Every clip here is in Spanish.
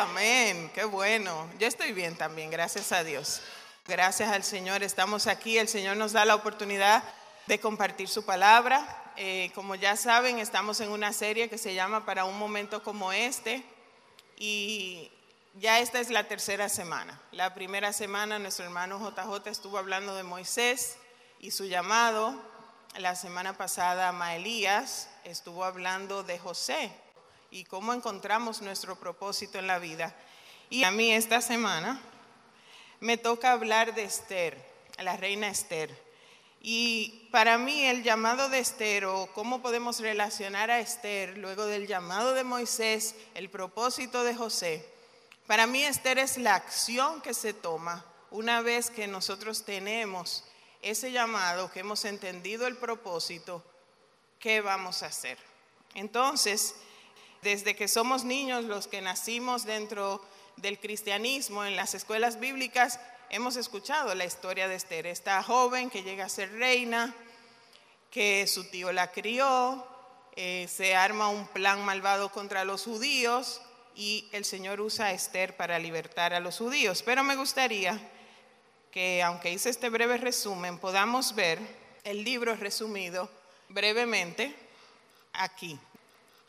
Amén, qué bueno. Yo estoy bien también, gracias a Dios. Gracias al Señor, estamos aquí. El Señor nos da la oportunidad de compartir su palabra. Eh, como ya saben, estamos en una serie que se llama Para un momento como este. Y ya esta es la tercera semana. La primera semana nuestro hermano JJ estuvo hablando de Moisés y su llamado. La semana pasada Maelías estuvo hablando de José y cómo encontramos nuestro propósito en la vida. Y a mí esta semana me toca hablar de Esther, la reina Esther. Y para mí el llamado de Esther o cómo podemos relacionar a Esther luego del llamado de Moisés, el propósito de José, para mí Esther es la acción que se toma una vez que nosotros tenemos ese llamado, que hemos entendido el propósito, ¿qué vamos a hacer? Entonces, desde que somos niños, los que nacimos dentro del cristianismo, en las escuelas bíblicas, hemos escuchado la historia de Esther, esta joven que llega a ser reina, que su tío la crió, eh, se arma un plan malvado contra los judíos y el Señor usa a Esther para libertar a los judíos. Pero me gustaría que, aunque hice este breve resumen, podamos ver el libro resumido brevemente aquí.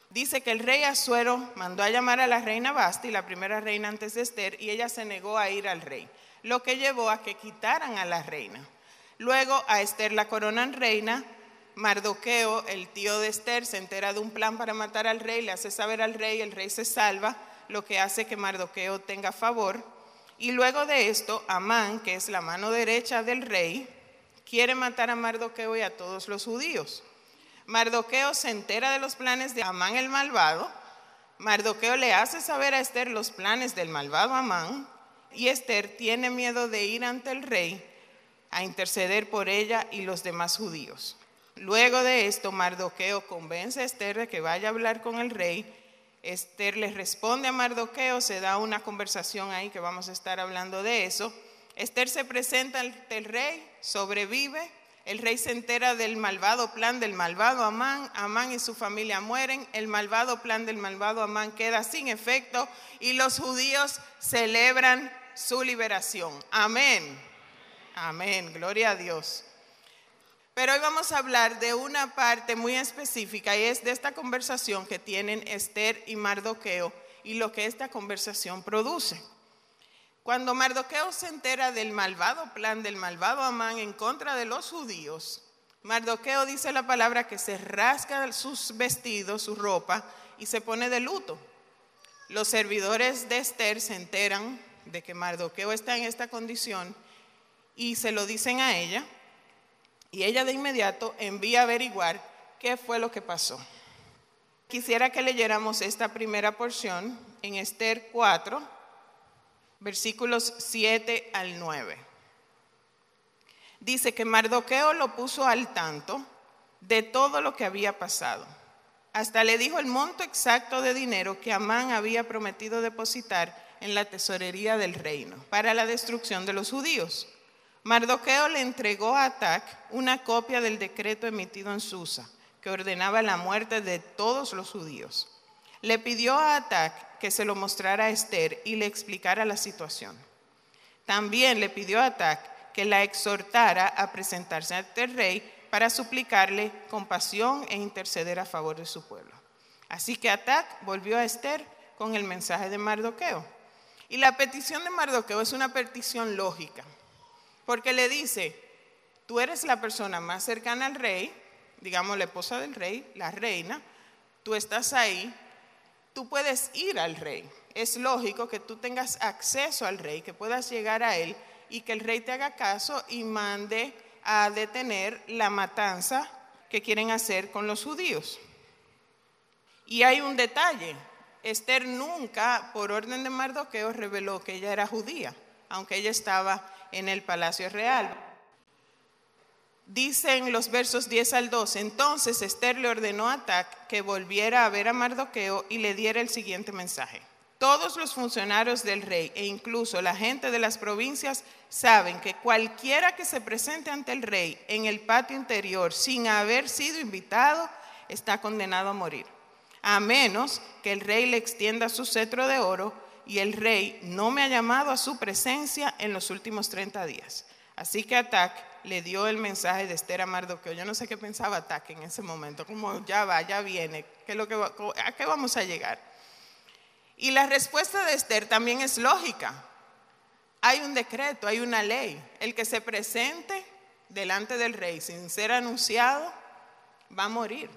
Dice que el rey Asuero mandó a llamar a la reina Basti, la primera reina antes de Esther, y ella se negó a ir al rey, lo que llevó a que quitaran a la reina. Luego a Esther la coronan reina, Mardoqueo, el tío de Esther, se entera de un plan para matar al rey, le hace saber al rey, el rey se salva, lo que hace que Mardoqueo tenga favor. Y luego de esto, Amán, que es la mano derecha del rey, quiere matar a Mardoqueo y a todos los judíos. Mardoqueo se entera de los planes de Amán el malvado. Mardoqueo le hace saber a Esther los planes del malvado Amán. Y Esther tiene miedo de ir ante el rey a interceder por ella y los demás judíos. Luego de esto, Mardoqueo convence a Esther de que vaya a hablar con el rey. Esther le responde a Mardoqueo, se da una conversación ahí que vamos a estar hablando de eso. Esther se presenta ante el rey, sobrevive el rey se entera del malvado plan del malvado Amán. Amán y su familia mueren. El malvado plan del malvado Amán queda sin efecto y los judíos celebran su liberación. Amén. Amén. Gloria a Dios. Pero hoy vamos a hablar de una parte muy específica y es de esta conversación que tienen Esther y Mardoqueo y lo que esta conversación produce. Cuando Mardoqueo se entera del malvado plan del malvado Amán en contra de los judíos, Mardoqueo dice la palabra que se rasca sus vestidos, su ropa, y se pone de luto. Los servidores de Esther se enteran de que Mardoqueo está en esta condición y se lo dicen a ella, y ella de inmediato envía a averiguar qué fue lo que pasó. Quisiera que leyéramos esta primera porción en Esther 4, versículos 7 al 9. Dice que Mardoqueo lo puso al tanto de todo lo que había pasado. Hasta le dijo el monto exacto de dinero que Amán había prometido depositar en la tesorería del reino para la destrucción de los judíos. Mardoqueo le entregó a Atac una copia del decreto emitido en Susa, que ordenaba la muerte de todos los judíos. Le pidió a Atac que se lo mostrara a Esther y le explicara la situación. También le pidió a Atac que la exhortara a presentarse ante el rey para suplicarle compasión e interceder a favor de su pueblo. Así que Atac volvió a Esther con el mensaje de Mardoqueo. Y la petición de Mardoqueo es una petición lógica, porque le dice, tú eres la persona más cercana al rey, digamos la esposa del rey, la reina, tú estás ahí, tú puedes ir al rey. Es lógico que tú tengas acceso al rey, que puedas llegar a él y que el rey te haga caso y mande a detener la matanza que quieren hacer con los judíos. Y hay un detalle, Esther nunca, por orden de Mardoqueo, reveló que ella era judía, aunque ella estaba en el palacio real. Dicen los versos 10 al 12, entonces Esther le ordenó a Tac que volviera a ver a Mardoqueo y le diera el siguiente mensaje. Todos los funcionarios del rey e incluso la gente de las provincias saben que cualquiera que se presente ante el rey en el patio interior sin haber sido invitado está condenado a morir, a menos que el rey le extienda su cetro de oro y el rey no me ha llamado a su presencia en los últimos 30 días. Así que Atac le dio el mensaje de Esther a Mardoqueo. Yo no sé qué pensaba Atac en ese momento, como ya va, ya viene, ¿qué lo que ¿a qué vamos a llegar? Y la respuesta de Esther también es lógica. Hay un decreto, hay una ley. El que se presente delante del rey sin ser anunciado va a morir.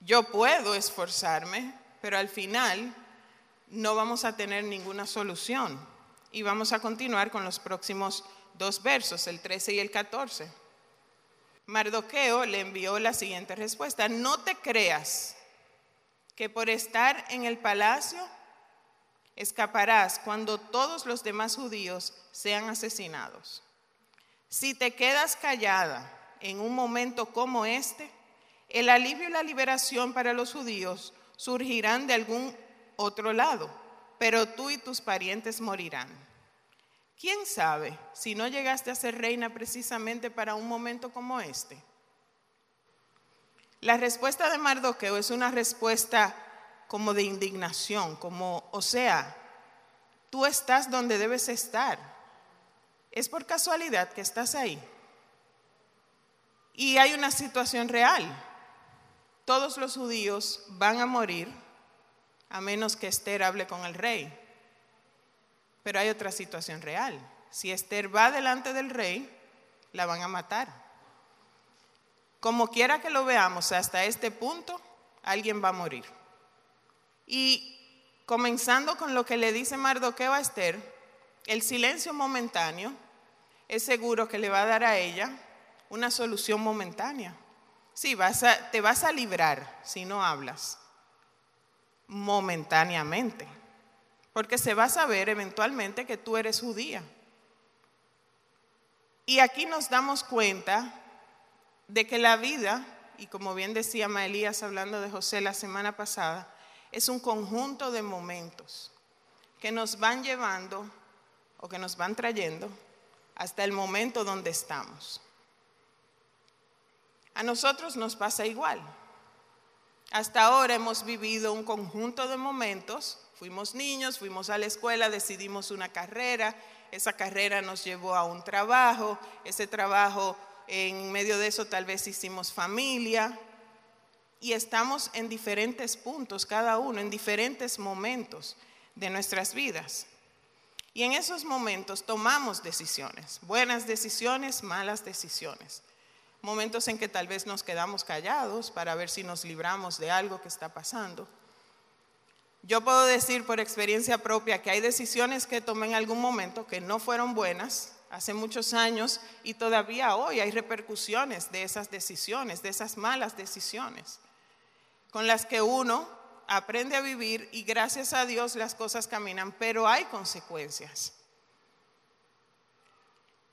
Yo puedo esforzarme, pero al final no vamos a tener ninguna solución. Y vamos a continuar con los próximos dos versos, el 13 y el 14. Mardoqueo le envió la siguiente respuesta, no te creas que por estar en el palacio escaparás cuando todos los demás judíos sean asesinados. Si te quedas callada en un momento como este, el alivio y la liberación para los judíos surgirán de algún otro lado, pero tú y tus parientes morirán. ¿Quién sabe si no llegaste a ser reina precisamente para un momento como este? La respuesta de Mardoqueo es una respuesta como de indignación, como, o sea, tú estás donde debes estar. Es por casualidad que estás ahí. Y hay una situación real. Todos los judíos van a morir a menos que Esther hable con el rey. Pero hay otra situación real. Si Esther va delante del rey, la van a matar. Como quiera que lo veamos, hasta este punto, alguien va a morir. Y comenzando con lo que le dice Mardoqueo a Esther, el silencio momentáneo es seguro que le va a dar a ella una solución momentánea. Sí, vas te vas a librar si no hablas, momentáneamente, porque se va a saber eventualmente que tú eres judía. Y aquí nos damos cuenta de que la vida, y como bien decía Maelías hablando de José la semana pasada, es un conjunto de momentos que nos van llevando o que nos van trayendo hasta el momento donde estamos. A nosotros nos pasa igual. Hasta ahora hemos vivido un conjunto de momentos. Fuimos niños, fuimos a la escuela, decidimos una carrera, esa carrera nos llevó a un trabajo, ese trabajo en medio de eso tal vez hicimos familia y estamos en diferentes puntos, cada uno, en diferentes momentos de nuestras vidas. Y en esos momentos tomamos decisiones, buenas decisiones, malas decisiones. Momentos en que tal vez nos quedamos callados para ver si nos libramos de algo que está pasando. Yo puedo decir por experiencia propia que hay decisiones que tomé en algún momento que no fueron buenas hace muchos años y todavía hoy hay repercusiones de esas decisiones, de esas malas decisiones, con las que uno aprende a vivir y gracias a Dios las cosas caminan, pero hay consecuencias.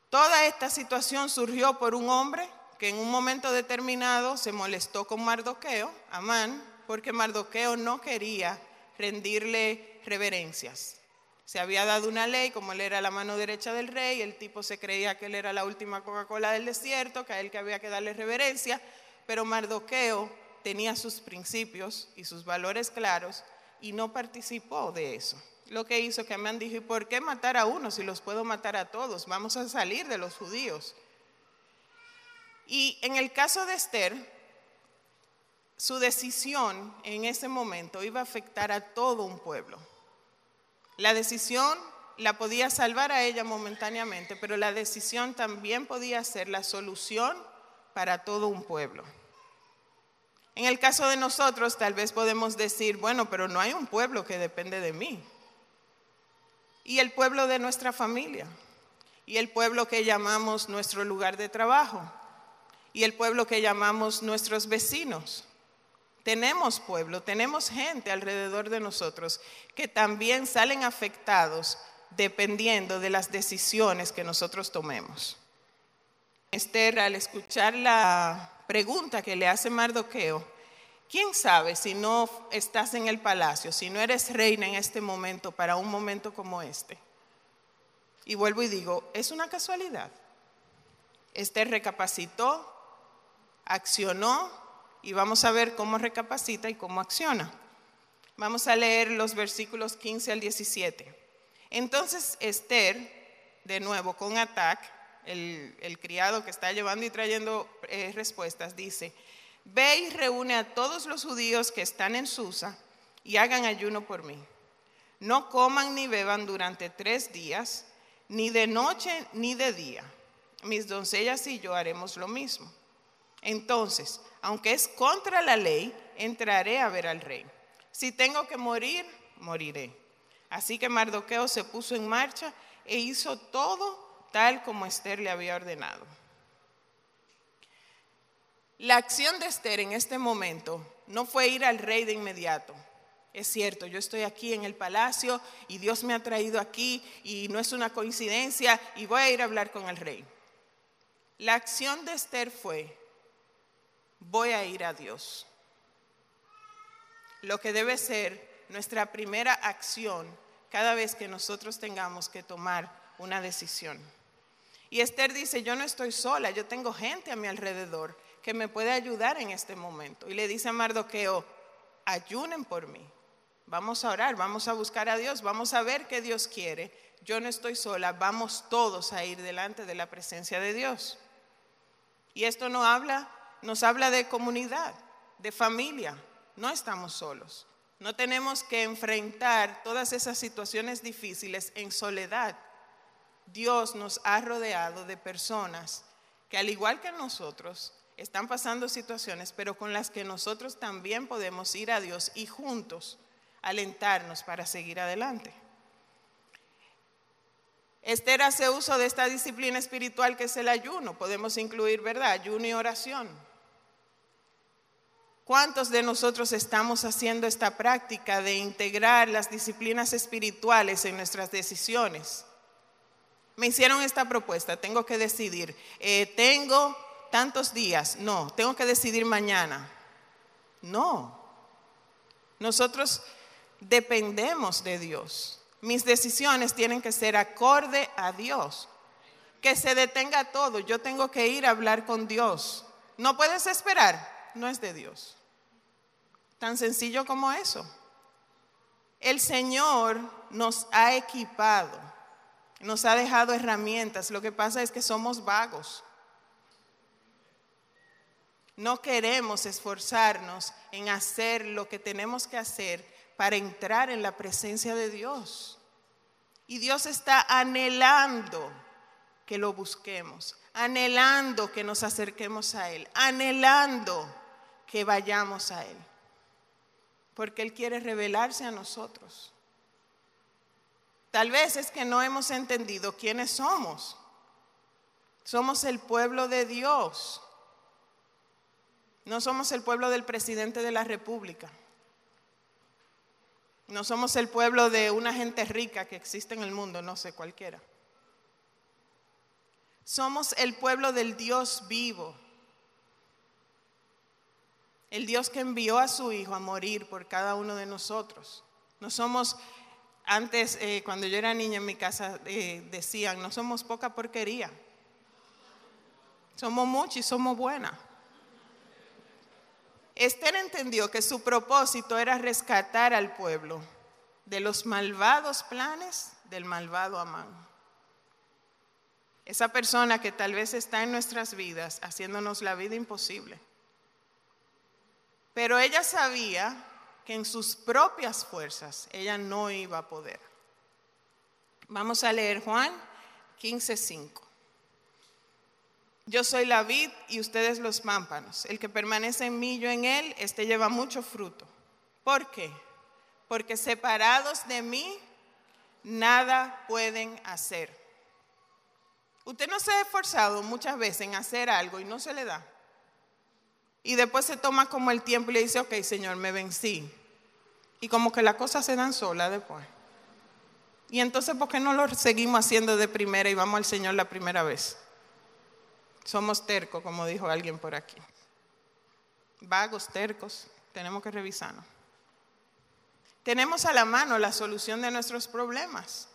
Toda esta situación surgió por un hombre que en un momento determinado se molestó con Mardoqueo, Amán, porque Mardoqueo no quería rendirle reverencias. Se había dado una ley, como él era la mano derecha del rey, el tipo se creía que él era la última Coca-Cola del desierto, que a él que había que darle reverencia, pero Mardoqueo tenía sus principios y sus valores claros y no participó de eso. Lo que hizo que Amán dijo, ¿y por qué matar a uno si los puedo matar a todos? Vamos a salir de los judíos. Y en el caso de Esther, su decisión en ese momento iba a afectar a todo un pueblo. La decisión la podía salvar a ella momentáneamente, pero la decisión también podía ser la solución para todo un pueblo. En el caso de nosotros, tal vez podemos decir, bueno, pero no hay un pueblo que depende de mí. Y el pueblo de nuestra familia, y el pueblo que llamamos nuestro lugar de trabajo, y el pueblo que llamamos nuestros vecinos. Tenemos pueblo, tenemos gente alrededor de nosotros que también salen afectados dependiendo de las decisiones que nosotros tomemos. Esther, al escuchar la pregunta que le hace Mardoqueo, ¿quién sabe si no estás en el palacio, si no eres reina en este momento para un momento como este? Y vuelvo y digo, es una casualidad. Esther recapacitó, accionó y vamos a ver cómo recapacita y cómo acciona. Vamos a leer los versículos 15 al 17. Entonces Esther, de nuevo con Atac, el, criado que está llevando y trayendo eh, respuestas, dice, ve y reúne a todos los judíos que están en Susa y hagan ayuno por mí. No coman ni beban durante tres días, ni de noche ni de día. Mis doncellas y yo haremos lo mismo. Entonces, aunque es contra la ley, entraré a ver al rey. Si tengo que morir, moriré. Así que Mardoqueo se puso en marcha e hizo todo tal como Esther le había ordenado. La acción de Esther en este momento no fue ir al rey de inmediato. Es cierto, yo estoy aquí en el palacio y Dios me ha traído aquí y no es una coincidencia y voy a ir a hablar con el rey. La acción de Esther fue, voy a ir a Dios. Lo que debe ser nuestra primera acción cada vez que nosotros tengamos que tomar una decisión. Y Esther dice, yo no estoy sola, yo tengo gente a mi alrededor que me puede ayudar en este momento. Y le dice a Mardoqueo, ayunen por mí. Vamos a orar, vamos a buscar a Dios, vamos a ver qué Dios quiere. Yo no estoy sola, vamos todos a ir delante de la presencia de Dios. Y esto no habla, nos habla de comunidad, de familia. No estamos solos. No tenemos que enfrentar todas esas situaciones difíciles en soledad. Dios nos ha rodeado de personas que al igual que nosotros están pasando situaciones, pero con las que nosotros también podemos ir a Dios y juntos alentarnos para seguir adelante. Esther hace uso de esta disciplina espiritual que es el ayuno. Podemos incluir, ¿verdad? Ayuno y oración. ¿Cuántos de nosotros estamos haciendo esta práctica de integrar las disciplinas espirituales en nuestras decisiones? Me hicieron esta propuesta, tengo que decidir, eh, tengo tantos días, no, tengo que decidir mañana. No, nosotros dependemos de Dios. Mis decisiones tienen que ser acorde a Dios. Que se detenga todo. Yo tengo que ir a hablar con Dios. No puedes esperar. No es de Dios. Tan sencillo como eso. El Señor nos ha equipado. Nos ha dejado herramientas. Lo que pasa es que somos vagos. No queremos esforzarnos en hacer lo que tenemos que hacer para entrar en la presencia de Dios. Y Dios está anhelando que lo busquemos, anhelando que nos acerquemos a Él, anhelando que vayamos a Él. Porque Él quiere revelarse a nosotros. Tal vez es que no hemos entendido quiénes somos. Somos el pueblo de Dios. No somos el pueblo del presidente de la República. No somos el pueblo de una gente rica que existe en el mundo, no sé, cualquiera. Somos el pueblo del Dios vivo. El Dios que envió a su Hijo a morir por cada uno de nosotros. No somos, antes eh, cuando yo era niña en mi casa eh, decían, no somos poca porquería. Somos mucho y somos buenas. Esther entendió que su propósito era rescatar al pueblo de los malvados planes del malvado Amán. Esa persona que tal vez está en nuestras vidas haciéndonos la vida imposible. Pero ella sabía que en sus propias fuerzas ella no iba a poder. Vamos a leer Juan 15:5. Yo soy la vid y ustedes los pámpanos. El que permanece en mí, yo en él, este lleva mucho fruto. ¿Por qué? Porque separados de mí, nada pueden hacer. Usted no se ha esforzado muchas veces en hacer algo y no se le da. Y después se toma como el tiempo y le dice, ok, Señor, me vencí. Y como que las cosas se dan solas después. Y entonces, ¿por qué no lo seguimos haciendo de primera y vamos al Señor la primera vez? Somos tercos, como dijo alguien por aquí. Vagos, tercos, tenemos que revisarnos. Tenemos a la mano la solución de nuestros problemas.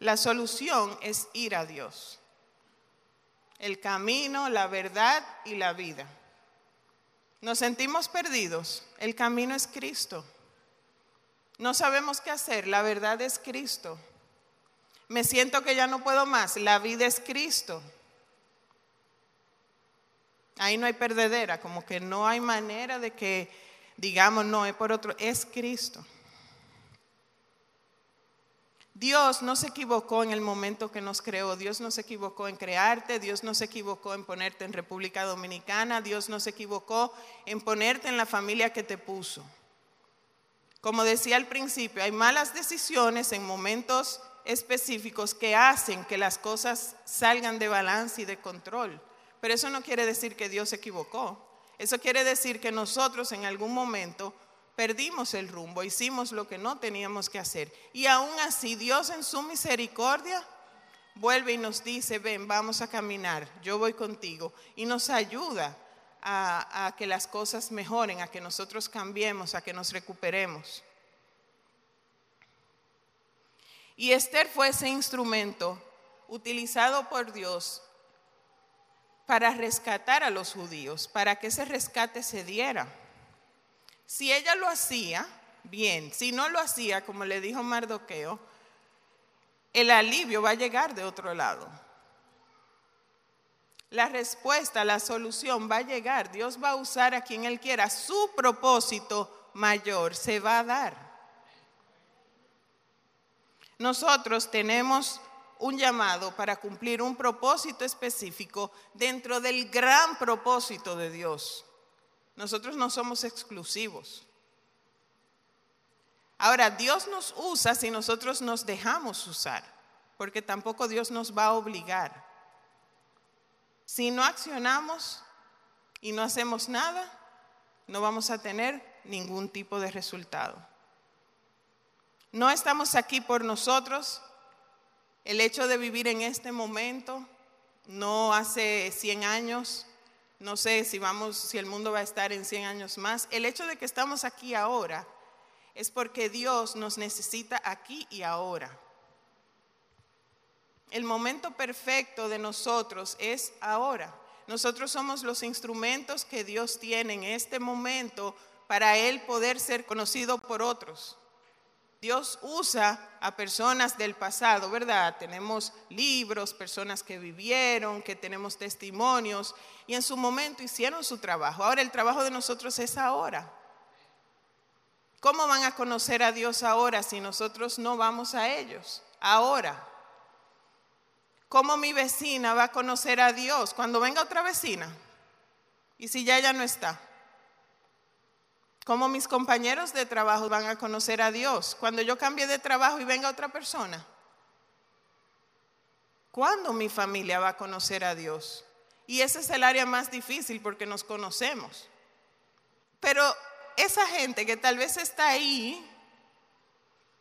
La solución es ir a Dios. El camino, la verdad y la vida. Nos sentimos perdidos. El camino es Cristo. No sabemos qué hacer. La verdad es Cristo. Me siento que ya no puedo más. La vida es Cristo. Ahí no hay perdedera, como que no hay manera de que digamos, no, es por otro, es Cristo. Dios no se equivocó en el momento que nos creó, Dios no se equivocó en crearte, Dios no se equivocó en ponerte en República Dominicana, Dios no se equivocó en ponerte en la familia que te puso. Como decía al principio, hay malas decisiones en momentos específicos que hacen que las cosas salgan de balance y de control. Pero eso no quiere decir que Dios se equivocó. Eso quiere decir que nosotros en algún momento perdimos el rumbo, hicimos lo que no teníamos que hacer. Y aún así Dios en su misericordia vuelve y nos dice, ven, vamos a caminar, yo voy contigo. Y nos ayuda a, que las cosas mejoren, a que nosotros cambiemos, a que nos recuperemos. Y Esther fue ese instrumento utilizado por Dios para rescatar a los judíos, para que ese rescate se diera. Si ella lo hacía, bien. Si no lo hacía, como le dijo Mardoqueo, el alivio va a llegar de otro lado. La respuesta, la solución va a llegar. Dios va a usar a quien Él quiera. Su propósito mayor se va a dar. Nosotros tenemos un llamado para cumplir un propósito específico dentro del gran propósito de Dios. Nosotros no somos exclusivos. Ahora, Dios nos usa si nosotros nos dejamos usar, porque tampoco Dios nos va a obligar. Si no accionamos y no hacemos nada, no vamos a tener ningún tipo de resultado. No estamos aquí por nosotros. El hecho de vivir en este momento, no hace 100 años, no sé si vamos, si el mundo va a estar en 100 años más. El hecho de que estamos aquí ahora es porque Dios nos necesita aquí y ahora. El momento perfecto de nosotros es ahora. Nosotros somos los instrumentos que Dios tiene en este momento para Él poder ser conocido por otros. Dios usa a personas del pasado, ¿verdad? Tenemos libros, personas que vivieron, que tenemos testimonios y en su momento hicieron su trabajo. Ahora el trabajo de nosotros es ahora. ¿Cómo van a conocer a Dios ahora si nosotros no vamos a ellos? Ahora. ¿Cómo mi vecina va a conocer a Dios cuando venga otra vecina? Y si ya ella no está. ¿Cómo mis compañeros de trabajo van a conocer a Dios cuando yo cambie de trabajo y venga otra persona? ¿Cuándo mi familia va a conocer a Dios? Y ese es el área más difícil porque nos conocemos. Pero esa gente que tal vez está ahí,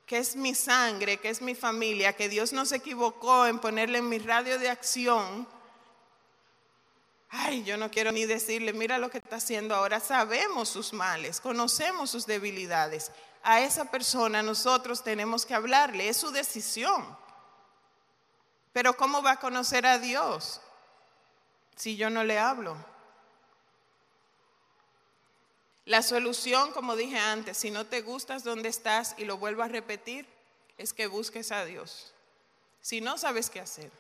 que es mi sangre, que es mi familia, que Dios no se equivocó en ponerle en mi radio de acción, Ay, yo no quiero ni decirle, mira lo que está haciendo ahora. Sabemos sus males, conocemos sus debilidades. A esa persona nosotros tenemos que hablarle, es su decisión. Pero ¿cómo va a conocer a Dios si yo no le hablo? La solución, como dije antes, si no te gustas donde estás y lo vuelvo a repetir, es que busques a Dios. Si no sabes qué hacer,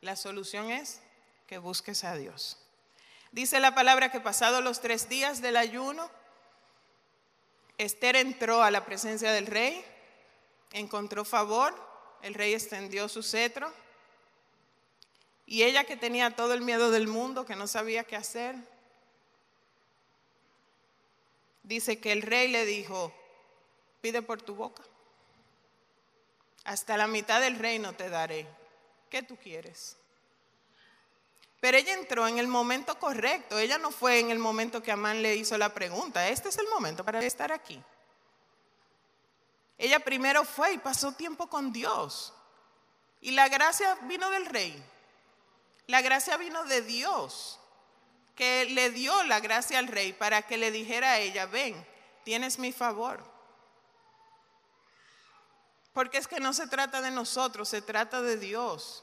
la solución es que busques a Dios. Dice la palabra que pasado los tres días del ayuno, Esther entró a la presencia del rey, encontró favor, el rey extendió su cetro y ella que tenía todo el miedo del mundo, que no sabía qué hacer, dice que el rey le dijo, pide por tu boca, hasta la mitad del reino te daré, ¿qué tú quieres? Pero ella entró en el momento correcto. Ella no fue en el momento que Amán le hizo la pregunta. Este es el momento para estar aquí. Ella primero fue y pasó tiempo con Dios. Y la gracia vino del rey. La gracia vino de Dios, que le dio la gracia al rey para que le dijera a ella, ven, tienes mi favor. Porque es que no se trata de nosotros, se trata de Dios.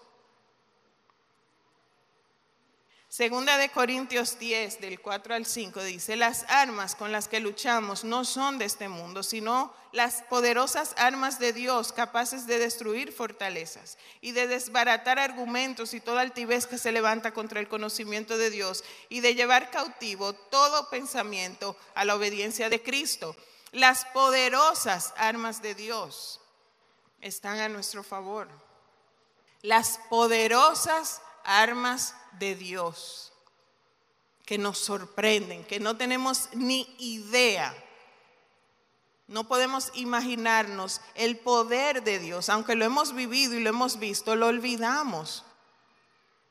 Segunda de Corintios 10, del 4 al 5, dice, las armas con las que luchamos no son de este mundo, sino las poderosas armas de Dios capaces de destruir fortalezas y de desbaratar argumentos y toda altivez que se levanta contra el conocimiento de Dios y de llevar cautivo todo pensamiento a la obediencia de Cristo. Las poderosas armas de Dios están a nuestro favor. Las poderosas armas de Dios que nos sorprenden, que no tenemos ni idea. No podemos imaginarnos el poder de Dios, aunque lo hemos vivido y lo hemos visto, lo olvidamos.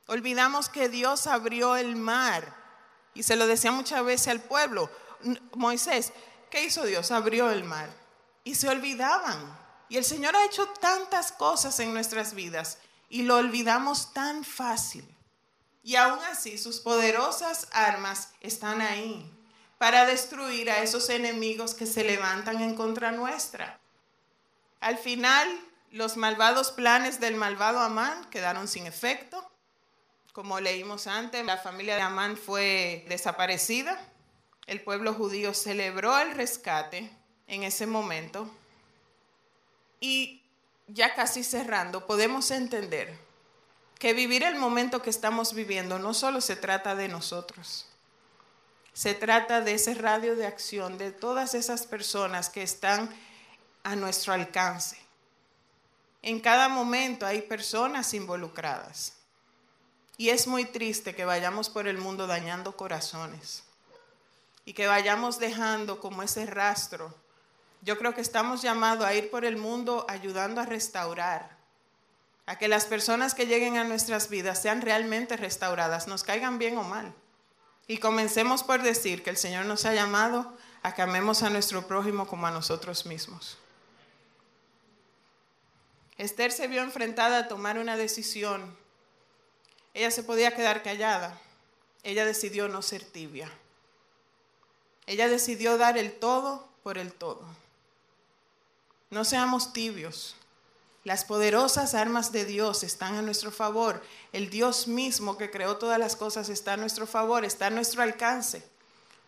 Olvidamos que Dios abrió el mar y se lo decía muchas veces al pueblo. Moisés, ¿qué hizo Dios? Abrió el mar y se olvidaban. Y el Señor ha hecho tantas cosas en nuestras vidas y lo olvidamos tan fácil. Y aún así sus poderosas armas están ahí para destruir a esos enemigos que se levantan en contra nuestra. Al final, los malvados planes del malvado Amán quedaron sin efecto. Como leímos antes, la familia de Amán fue desaparecida. El pueblo judío celebró el rescate en ese momento. Y ya casi cerrando, podemos entender que vivir el momento que estamos viviendo no solo se trata de nosotros, se trata de ese radio de acción, de todas esas personas que están a nuestro alcance. En cada momento hay personas involucradas. Y es muy triste que vayamos por el mundo dañando corazones y que vayamos dejando como ese rastro yo creo que estamos llamados a ir por el mundo ayudando a restaurar, a que las personas que lleguen a nuestras vidas sean realmente restauradas, nos caigan bien o mal. Y comencemos por decir que el Señor nos ha llamado a que amemos a nuestro prójimo como a nosotros mismos. Esther se vio enfrentada a tomar una decisión. Ella se podía quedar callada. Ella decidió no ser tibia. Ella decidió dar el todo por el todo. No seamos tibios. Las poderosas armas de Dios están a nuestro favor. El Dios mismo que creó todas las cosas está a nuestro favor, está a nuestro alcance.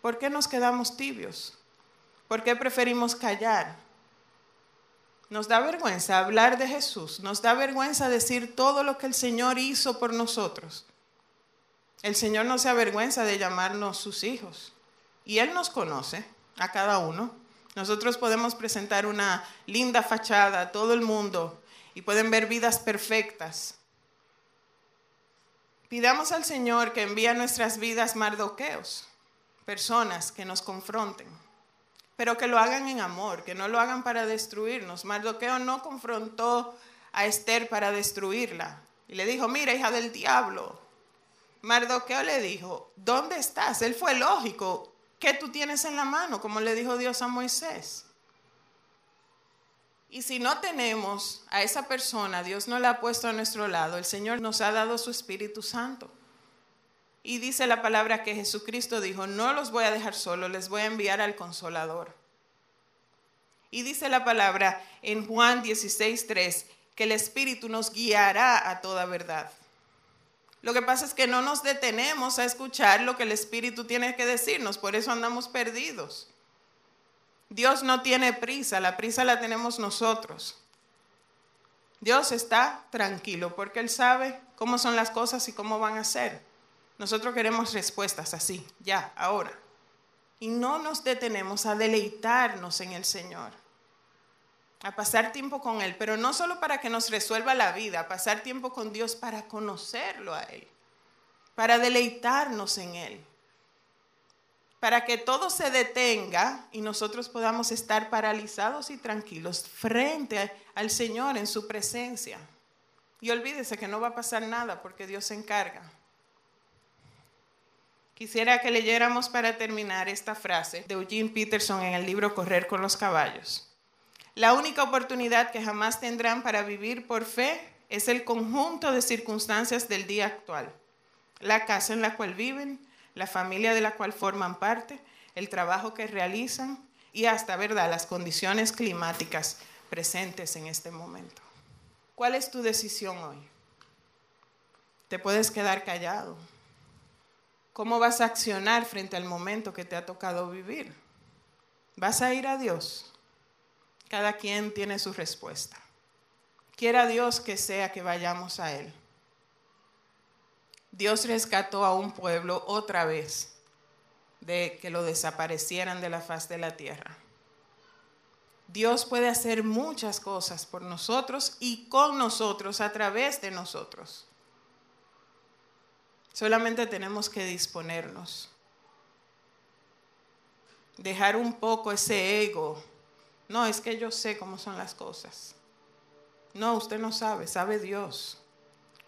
¿Por qué nos quedamos tibios? ¿Por qué preferimos callar? Nos da vergüenza hablar de Jesús, nos da vergüenza decir todo lo que el Señor hizo por nosotros. El Señor no se avergüenza de llamarnos sus hijos y Él nos conoce a cada uno. Nosotros podemos presentar una linda fachada a todo el mundo y pueden ver vidas perfectas. Pidamos al Señor que envíe a nuestras vidas mardoqueos, personas que nos confronten, pero que lo hagan en amor, que no lo hagan para destruirnos. Mardoqueo no confrontó a Esther para destruirla y le dijo, mira hija del diablo. Mardoqueo le dijo, ¿dónde estás? Él fue lógico, ¿Qué tú tienes en la mano? Como le dijo Dios a Moisés. Y si no tenemos a esa persona, Dios no la ha puesto a nuestro lado, el Señor nos ha dado su Espíritu Santo. Y dice la palabra que Jesucristo dijo, no los voy a dejar solos, les voy a enviar al consolador. Y dice la palabra en Juan 16.3 que el Espíritu nos guiará a toda verdad. Lo que pasa es que no nos detenemos a escuchar lo que el Espíritu tiene que decirnos, por eso andamos perdidos. Dios no tiene prisa, la prisa la tenemos nosotros. Dios está tranquilo porque Él sabe cómo son las cosas y cómo van a ser. Nosotros queremos respuestas así, ya, ahora. Y no nos detenemos a deleitarnos en el Señor a pasar tiempo con Él, pero no solo para que nos resuelva la vida, pasar tiempo con Dios para conocerlo a Él, para deleitarnos en Él, para que todo se detenga y nosotros podamos estar paralizados y tranquilos frente al Señor en su presencia. Y olvídese que no va a pasar nada porque Dios se encarga. Quisiera que leyéramos para terminar esta frase de Eugene Peterson en el libro Correr con los caballos. La única oportunidad que jamás tendrán para vivir por fe es el conjunto de circunstancias del día actual. La casa en la cual viven, la familia de la cual forman parte, el trabajo que realizan y hasta, ¿verdad?, las condiciones climáticas presentes en este momento. ¿Cuál es tu decisión hoy? Te puedes quedar callado. ¿Cómo vas a accionar frente al momento que te ha tocado vivir? ¿Vas a ir a Dios? Cada quien tiene su respuesta. Quiera Dios que sea que vayamos a Él. Dios rescató a un pueblo otra vez de que lo desaparecieran de la faz de la tierra. Dios puede hacer muchas cosas por nosotros y con nosotros, a través de nosotros. Solamente tenemos que disponernos. Dejar un poco ese ego. No, es que yo sé cómo son las cosas. No, usted no sabe, sabe Dios.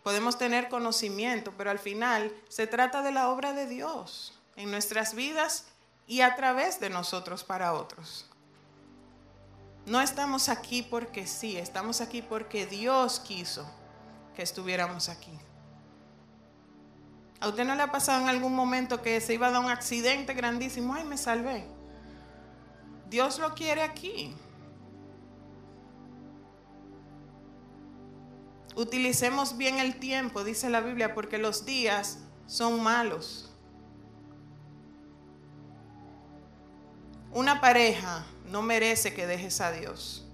Podemos tener conocimiento, pero al final se trata de la obra de Dios en nuestras vidas y a través de nosotros para otros. No estamos aquí porque sí, estamos aquí porque Dios quiso que estuviéramos aquí. ¿A usted no le ha pasado en algún momento que se iba a dar un accidente grandísimo? Ay, me salvé. Dios lo quiere aquí. Utilicemos bien el tiempo, dice la Biblia, porque los días son malos. Una pareja no merece que dejes a Dios.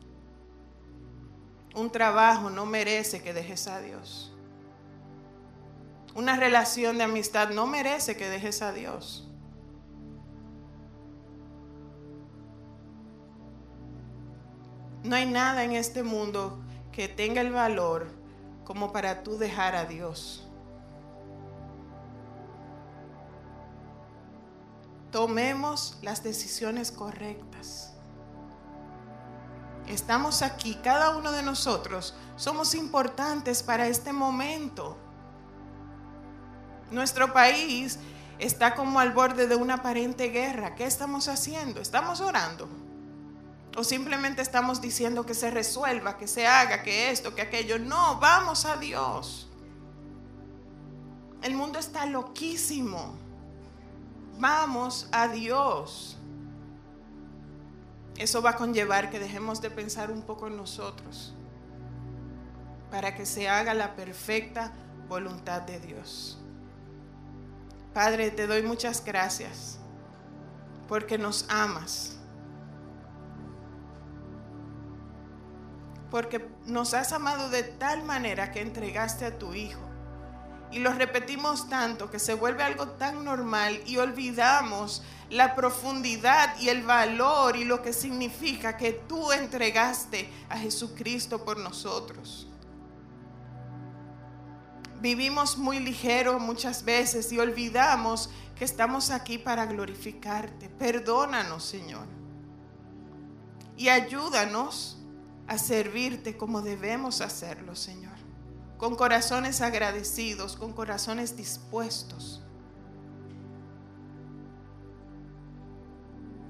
Un trabajo no merece que dejes a Dios. Una relación de amistad no merece que dejes a Dios. No hay nada en este mundo que tenga el valor como para tú dejar a Dios. Tomemos las decisiones correctas. Estamos aquí, cada uno de nosotros somos importantes para este momento. Nuestro país está como al borde de una aparente guerra. ¿Qué estamos haciendo? ¿Estamos orando? ¿O simplemente estamos diciendo que se resuelva, que se haga, que esto, que aquello? No, vamos a Dios. El mundo está loquísimo. Vamos a Dios. Eso va a conllevar que dejemos de pensar un poco en nosotros para que se haga la perfecta voluntad de Dios. Padre, te doy muchas gracias porque nos amas. Porque nos has amado de tal manera que entregaste a tu Hijo. Y lo repetimos tanto que se vuelve algo tan normal y olvidamos la profundidad y el valor y lo que significa que tú entregaste a Jesucristo por nosotros. Vivimos muy ligero muchas veces y olvidamos que estamos aquí para glorificarte. Perdónanos, Señor. Y ayúdanos a servirte como debemos hacerlo, Señor. Con corazones agradecidos, con corazones dispuestos.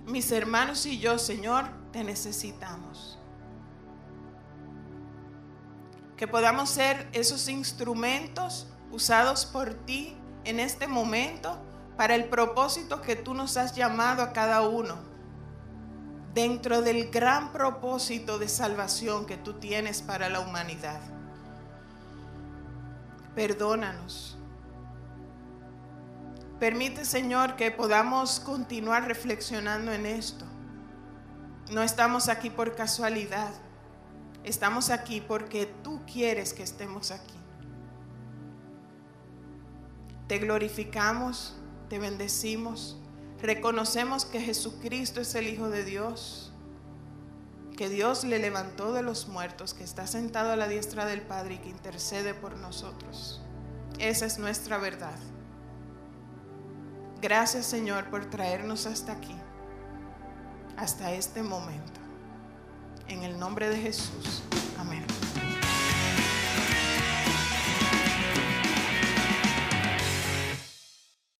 Mis hermanos y yo, Señor, te necesitamos que podamos ser esos instrumentos usados por ti en este momento para el propósito que tú nos has llamado a cada uno, dentro del gran propósito de salvación que tú tienes para la humanidad. Perdónanos. Permite, Señor, que podamos continuar reflexionando en esto. No estamos aquí por casualidad. Estamos aquí porque tú quieres que estemos aquí. Te glorificamos, te bendecimos, reconocemos que Jesucristo es el Hijo de Dios, que Dios le levantó de los muertos, que está sentado a la diestra del Padre y que intercede por nosotros. Esa es nuestra verdad. Gracias Señor por traernos hasta aquí, hasta este momento. En el nombre de Jesús. Amén.